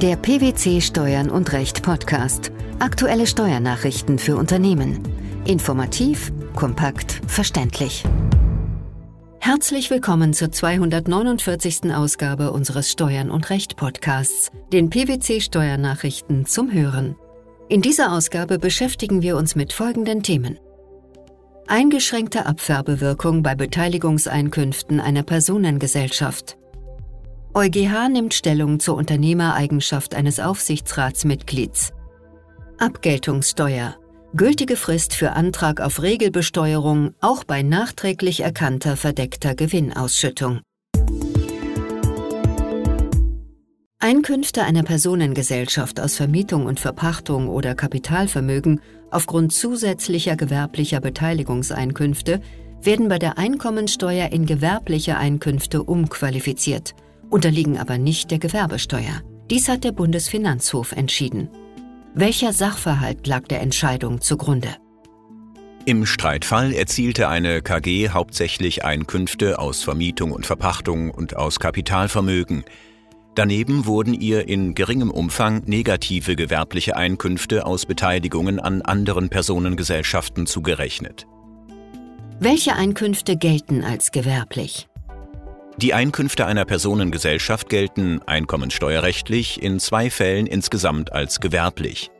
Der PwC Steuern und Recht Podcast. Aktuelle Steuernachrichten für Unternehmen. Informativ, kompakt, verständlich. Herzlich willkommen zur 249. Ausgabe unseres Steuern und Recht Podcasts, den PwC Steuernachrichten zum Hören. In dieser Ausgabe beschäftigen wir uns mit folgenden Themen. Eingeschränkte Abfärbewirkung bei Beteiligungseinkünften einer Personengesellschaft. EuGH nimmt Stellung zur Unternehmereigenschaft eines Aufsichtsratsmitglieds. Abgeltungssteuer. Gültige Frist für Antrag auf Regelbesteuerung auch bei nachträglich erkannter verdeckter Gewinnausschüttung. Einkünfte einer Personengesellschaft aus Vermietung und Verpachtung oder Kapitalvermögen aufgrund zusätzlicher gewerblicher Beteiligungseinkünfte werden bei der Einkommensteuer in gewerbliche Einkünfte umqualifiziert – unterliegen aber nicht der Gewerbesteuer. Dies hat der Bundesfinanzhof entschieden. Welcher Sachverhalt lag der Entscheidung zugrunde? Im Streitfall erzielte eine KG hauptsächlich Einkünfte aus Vermietung und Verpachtung und aus Kapitalvermögen. Daneben wurden ihr in geringem Umfang negative gewerbliche Einkünfte aus Beteiligungen an anderen Personengesellschaften zugerechnet. Welche Einkünfte gelten als gewerblich? Die Einkünfte einer Personengesellschaft gelten einkommensteuerrechtlich in zwei Fällen insgesamt als gewerblich.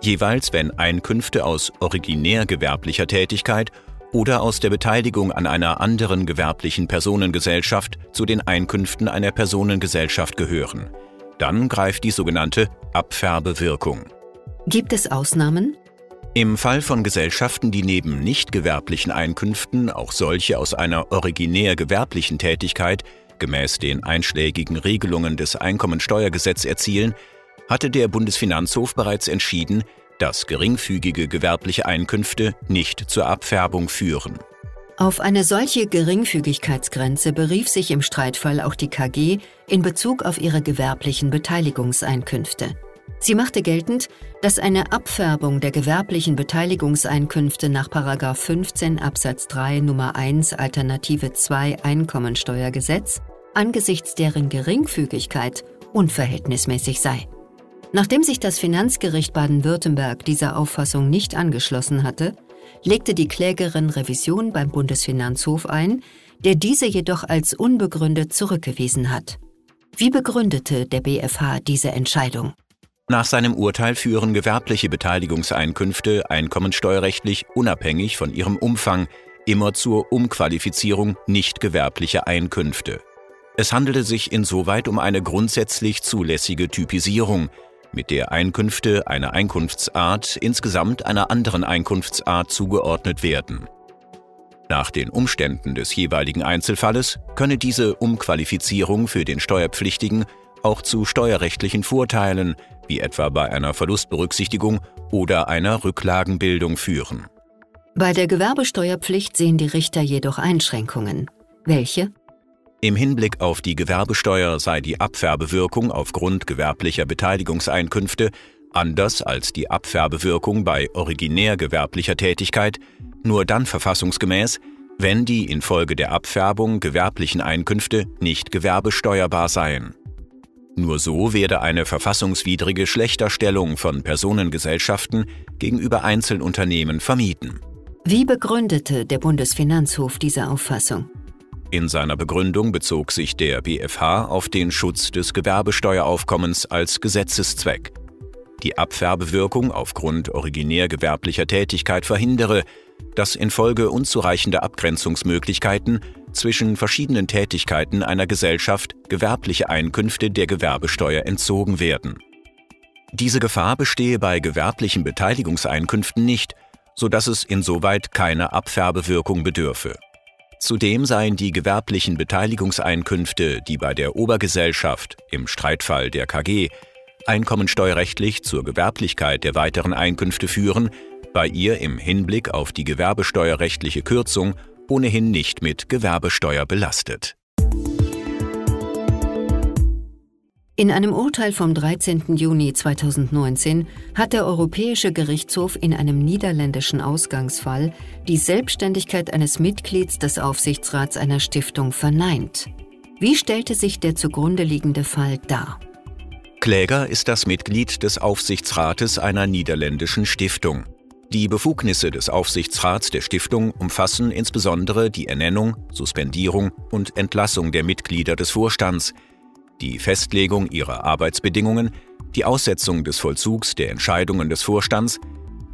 Jeweils, wenn Einkünfte aus originär gewerblicher Tätigkeit oder aus der Beteiligung an einer anderen gewerblichen Personengesellschaft zu den Einkünften einer Personengesellschaft gehören. Dann greift die sogenannte Abfärbewirkung. Gibt es Ausnahmen? Im Fall von Gesellschaften, die neben nicht gewerblichen Einkünften auch solche aus einer originär gewerblichen Tätigkeit gemäß den einschlägigen Regelungen des Einkommensteuergesetzes erzielen, hatte der Bundesfinanzhof bereits entschieden, dass geringfügige gewerbliche Einkünfte nicht zur Abfärbung führen. Auf eine solche Geringfügigkeitsgrenze berief sich im Streitfall auch die KG in Bezug auf ihre gewerblichen Beteiligungseinkünfte. Sie machte geltend, dass eine Abfärbung der gewerblichen Beteiligungseinkünfte nach 15 Absatz 3 Nummer 1 Alternative 2 Einkommensteuergesetz angesichts deren Geringfügigkeit unverhältnismäßig sei. Nachdem sich das Finanzgericht Baden-Württemberg dieser Auffassung nicht angeschlossen hatte, legte die Klägerin Revision beim Bundesfinanzhof ein, der diese jedoch als unbegründet zurückgewiesen hat. Wie begründete der BfH diese Entscheidung? Nach seinem Urteil führen gewerbliche Beteiligungseinkünfte einkommensteuerrechtlich unabhängig von ihrem Umfang immer zur Umqualifizierung nicht gewerblicher Einkünfte. Es handelte sich insoweit um eine grundsätzlich zulässige Typisierung, mit der Einkünfte einer Einkunftsart insgesamt einer anderen Einkunftsart zugeordnet werden. Nach den Umständen des jeweiligen Einzelfalles könne diese Umqualifizierung für den Steuerpflichtigen auch zu steuerrechtlichen Vorteilen, wie etwa bei einer Verlustberücksichtigung oder einer Rücklagenbildung führen. Bei der Gewerbesteuerpflicht sehen die Richter jedoch Einschränkungen. Welche? Im Hinblick auf die Gewerbesteuer sei die Abfärbewirkung aufgrund gewerblicher Beteiligungseinkünfte anders als die Abfärbewirkung bei originär gewerblicher Tätigkeit nur dann verfassungsgemäß, wenn die infolge der Abfärbung gewerblichen Einkünfte nicht gewerbesteuerbar seien. Nur so werde eine verfassungswidrige Schlechterstellung von Personengesellschaften gegenüber Einzelunternehmen vermieden. Wie begründete der Bundesfinanzhof diese Auffassung? In seiner Begründung bezog sich der BfH auf den Schutz des Gewerbesteueraufkommens als Gesetzeszweck. Die Abfärbewirkung aufgrund originär gewerblicher Tätigkeit verhindere, dass infolge unzureichender Abgrenzungsmöglichkeiten zwischen verschiedenen Tätigkeiten einer Gesellschaft gewerbliche Einkünfte der Gewerbesteuer entzogen werden. Diese Gefahr bestehe bei gewerblichen Beteiligungseinkünften nicht, so dass es insoweit keine Abfärbewirkung bedürfe. Zudem seien die gewerblichen Beteiligungseinkünfte, die bei der Obergesellschaft im Streitfall der KG einkommensteuerrechtlich zur Gewerblichkeit der weiteren Einkünfte führen, bei ihr im Hinblick auf die gewerbesteuerrechtliche Kürzung ohnehin nicht mit Gewerbesteuer belastet. In einem Urteil vom 13. Juni 2019 hat der Europäische Gerichtshof in einem niederländischen Ausgangsfall die Selbstständigkeit eines Mitglieds des Aufsichtsrats einer Stiftung verneint. Wie stellte sich der zugrunde liegende Fall dar? Kläger ist das Mitglied des Aufsichtsrates einer niederländischen Stiftung. Die Befugnisse des Aufsichtsrats der Stiftung umfassen insbesondere die Ernennung, Suspendierung und Entlassung der Mitglieder des Vorstands, die Festlegung ihrer Arbeitsbedingungen, die Aussetzung des Vollzugs der Entscheidungen des Vorstands,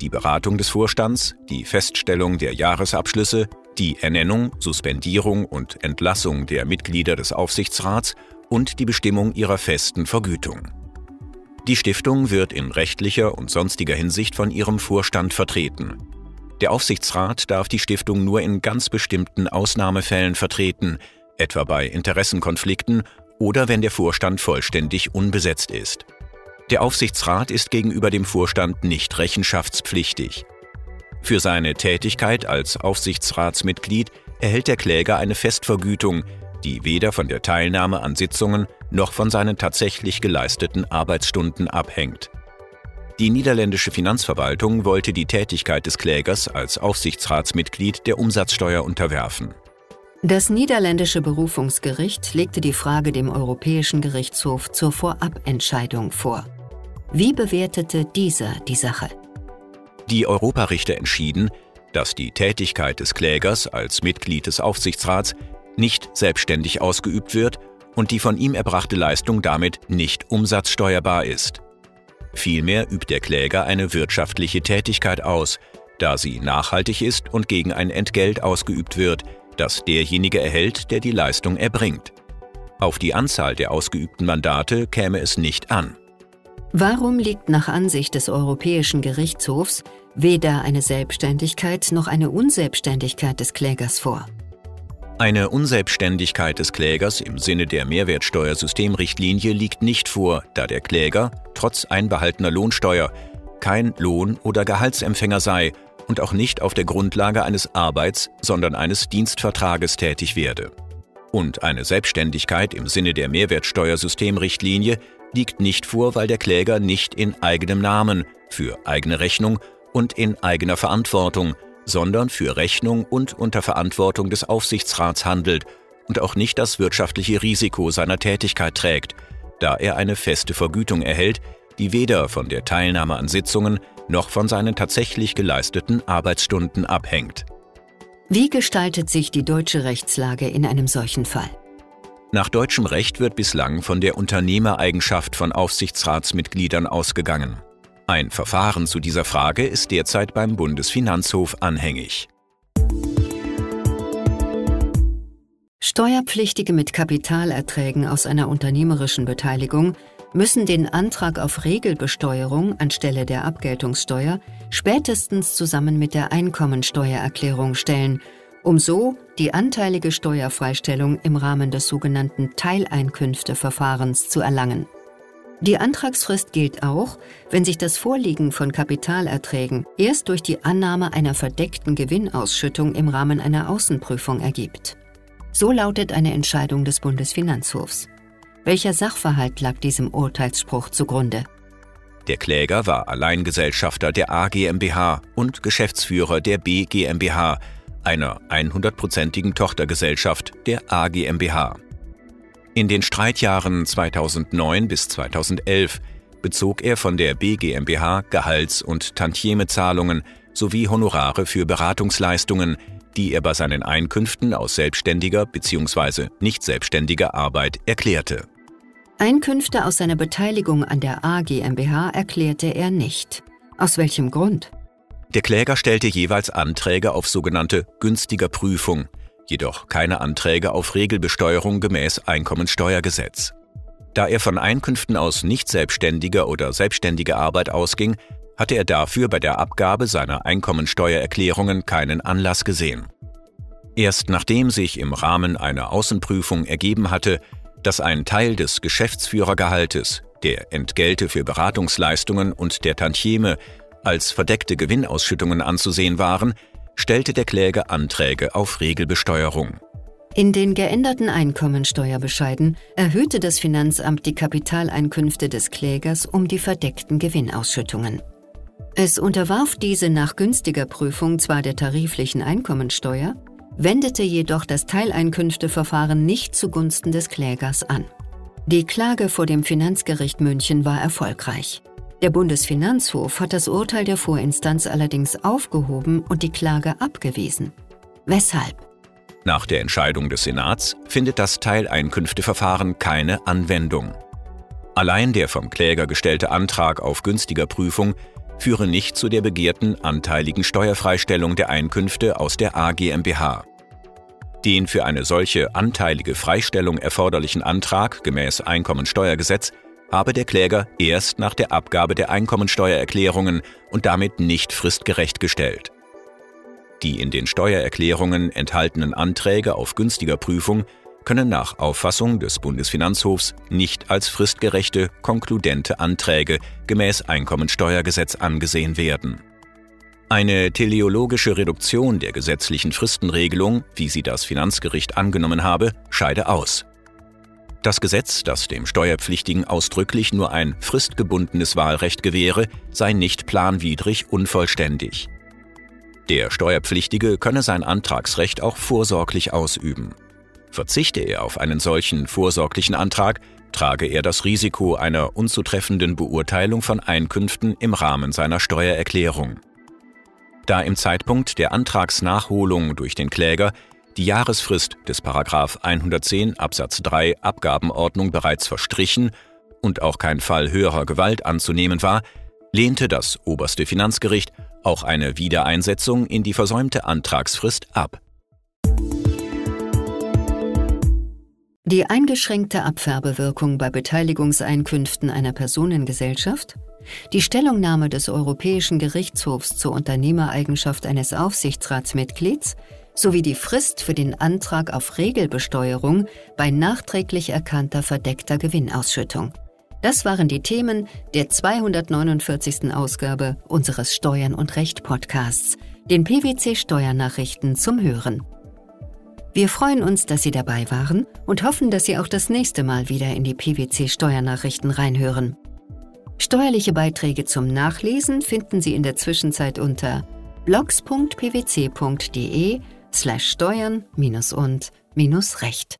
die Beratung des Vorstands, die Feststellung der Jahresabschlüsse, die Ernennung, Suspendierung und Entlassung der Mitglieder des Aufsichtsrats und die Bestimmung ihrer festen Vergütung. Die Stiftung wird in rechtlicher und sonstiger Hinsicht von ihrem Vorstand vertreten. Der Aufsichtsrat darf die Stiftung nur in ganz bestimmten Ausnahmefällen vertreten, etwa bei Interessenkonflikten oder wenn der Vorstand vollständig unbesetzt ist. Der Aufsichtsrat ist gegenüber dem Vorstand nicht rechenschaftspflichtig. Für seine Tätigkeit als Aufsichtsratsmitglied erhält der Kläger eine Festvergütung, die weder von der Teilnahme an Sitzungen noch von seinen tatsächlich geleisteten Arbeitsstunden abhängt. Die niederländische Finanzverwaltung wollte die Tätigkeit des Klägers als Aufsichtsratsmitglied der Umsatzsteuer unterwerfen. Das niederländische Berufungsgericht legte die Frage dem Europäischen Gerichtshof zur Vorabentscheidung vor. Wie bewertete dieser die Sache? Die Europarichter entschieden, dass die Tätigkeit des Klägers als Mitglied des Aufsichtsrats nicht selbstständig ausgeübt wird und die von ihm erbrachte Leistung damit nicht umsatzsteuerbar ist. Vielmehr übt der Kläger eine wirtschaftliche Tätigkeit aus, da sie nachhaltig ist und gegen ein Entgelt ausgeübt wird, das derjenige erhält, der die Leistung erbringt. Auf die Anzahl der ausgeübten Mandate käme es nicht an. Warum liegt nach Ansicht des Europäischen Gerichtshofs weder eine Selbstständigkeit noch eine Unselbstständigkeit des Klägers vor? Eine Unselbstständigkeit des Klägers im Sinne der Mehrwertsteuersystemrichtlinie liegt nicht vor, da der Kläger, trotz einbehaltener Lohnsteuer, kein Lohn- oder Gehaltsempfänger sei und auch nicht auf der Grundlage eines Arbeits, sondern eines Dienstvertrages tätig werde. Und eine Selbstständigkeit im Sinne der Mehrwertsteuersystemrichtlinie liegt nicht vor, weil der Kläger nicht in eigenem Namen, für eigene Rechnung und in eigener Verantwortung, sondern für Rechnung und unter Verantwortung des Aufsichtsrats handelt und auch nicht das wirtschaftliche Risiko seiner Tätigkeit trägt, da er eine feste Vergütung erhält, die weder von der Teilnahme an Sitzungen noch von seinen tatsächlich geleisteten Arbeitsstunden abhängt. Wie gestaltet sich die deutsche Rechtslage in einem solchen Fall? Nach deutschem Recht wird bislang von der Unternehmereigenschaft von Aufsichtsratsmitgliedern ausgegangen. Ein Verfahren zu dieser Frage ist derzeit beim Bundesfinanzhof anhängig. Steuerpflichtige mit Kapitalerträgen aus einer unternehmerischen Beteiligung müssen den Antrag auf Regelbesteuerung anstelle der Abgeltungssteuer spätestens zusammen mit der Einkommensteuererklärung stellen um so die anteilige Steuerfreistellung im Rahmen des sogenannten Teileinkünfteverfahrens zu erlangen. Die Antragsfrist gilt auch, wenn sich das Vorliegen von Kapitalerträgen erst durch die Annahme einer verdeckten Gewinnausschüttung im Rahmen einer Außenprüfung ergibt. So lautet eine Entscheidung des Bundesfinanzhofs. Welcher Sachverhalt lag diesem Urteilsspruch zugrunde? Der Kläger war Alleingesellschafter der A GmbH und Geschäftsführer der B GmbH, einer 100-prozentigen Tochtergesellschaft der A GmbH. In den Streitjahren 2009 bis 2011 bezog er von der B GmbH Gehalts- und Tantiemezahlungen sowie Honorare für Beratungsleistungen, die er bei seinen Einkünften aus selbstständiger bzw. nicht selbstständiger Arbeit erklärte. Einkünfte aus seiner Beteiligung an der A GmbH erklärte er nicht. Aus welchem Grund? Der Kläger stellte jeweils Anträge auf sogenannte günstiger Prüfung, jedoch keine Anträge auf Regelbesteuerung gemäß Einkommensteuergesetz. Da er von Einkünften aus nicht selbstständiger oder selbstständiger Arbeit ausging, hatte er dafür bei der Abgabe seiner Einkommensteuererklärungen keinen Anlass gesehen. Erst nachdem sich im Rahmen einer Außenprüfung ergeben hatte, dass ein Teil des Geschäftsführergehaltes, der Entgelte für Beratungsleistungen und der Tantieme als verdeckte Gewinnausschüttungen anzusehen waren, stellte der Kläger Anträge auf Regelbesteuerung. In den geänderten Einkommensteuerbescheiden erhöhte das Finanzamt die Kapitaleinkünfte des Klägers um die verdeckten Gewinnausschüttungen. Es unterwarf diese nach günstiger Prüfung zwar der tariflichen Einkommensteuer, wendete jedoch das Teileinkünfteverfahren nicht zugunsten des Klägers an. Die Klage vor dem Finanzgericht München war erfolgreich. Der Bundesfinanzhof hat das Urteil der Vorinstanz allerdings aufgehoben und die Klage abgewiesen. Weshalb? Nach der Entscheidung des Senats findet das Teileinkünfteverfahren keine Anwendung. Allein der vom Kläger gestellte Antrag auf günstiger Prüfung führe nicht zu der begehrten anteiligen Steuerfreistellung der Einkünfte aus der AGMBH. Den für eine solche anteilige Freistellung erforderlichen Antrag gemäß Einkommensteuergesetz habe der Kläger erst nach der Abgabe der Einkommensteuererklärungen und damit nicht fristgerecht gestellt. Die in den Steuererklärungen enthaltenen Anträge auf günstiger Prüfung können nach Auffassung des Bundesfinanzhofs nicht als fristgerechte, konkludente Anträge gemäß Einkommensteuergesetz angesehen werden. Eine teleologische Reduktion der gesetzlichen Fristenregelung, wie sie das Finanzgericht angenommen habe, scheide aus. Das Gesetz, das dem Steuerpflichtigen ausdrücklich nur ein fristgebundenes Wahlrecht gewähre, sei nicht planwidrig unvollständig. Der Steuerpflichtige könne sein Antragsrecht auch vorsorglich ausüben. Verzichte er auf einen solchen vorsorglichen Antrag, trage er das Risiko einer unzutreffenden Beurteilung von Einkünften im Rahmen seiner Steuererklärung. Da im Zeitpunkt der Antragsnachholung durch den Kläger die Jahresfrist des 110 Absatz 3 Abgabenordnung bereits verstrichen und auch kein Fall höherer Gewalt anzunehmen war, lehnte das oberste Finanzgericht auch eine Wiedereinsetzung in die versäumte Antragsfrist ab. Die eingeschränkte Abfärbewirkung bei Beteiligungseinkünften einer Personengesellschaft die Stellungnahme des Europäischen Gerichtshofs zur Unternehmereigenschaft eines Aufsichtsratsmitglieds sowie die Frist für den Antrag auf Regelbesteuerung bei nachträglich erkannter verdeckter Gewinnausschüttung. Das waren die Themen der 249. Ausgabe unseres Steuern und Recht Podcasts, den PwC Steuernachrichten zum Hören. Wir freuen uns, dass Sie dabei waren und hoffen, dass Sie auch das nächste Mal wieder in die PwC Steuernachrichten reinhören. Steuerliche Beiträge zum Nachlesen finden Sie in der Zwischenzeit unter blogs.pwc.de slash steuern minus und minus recht.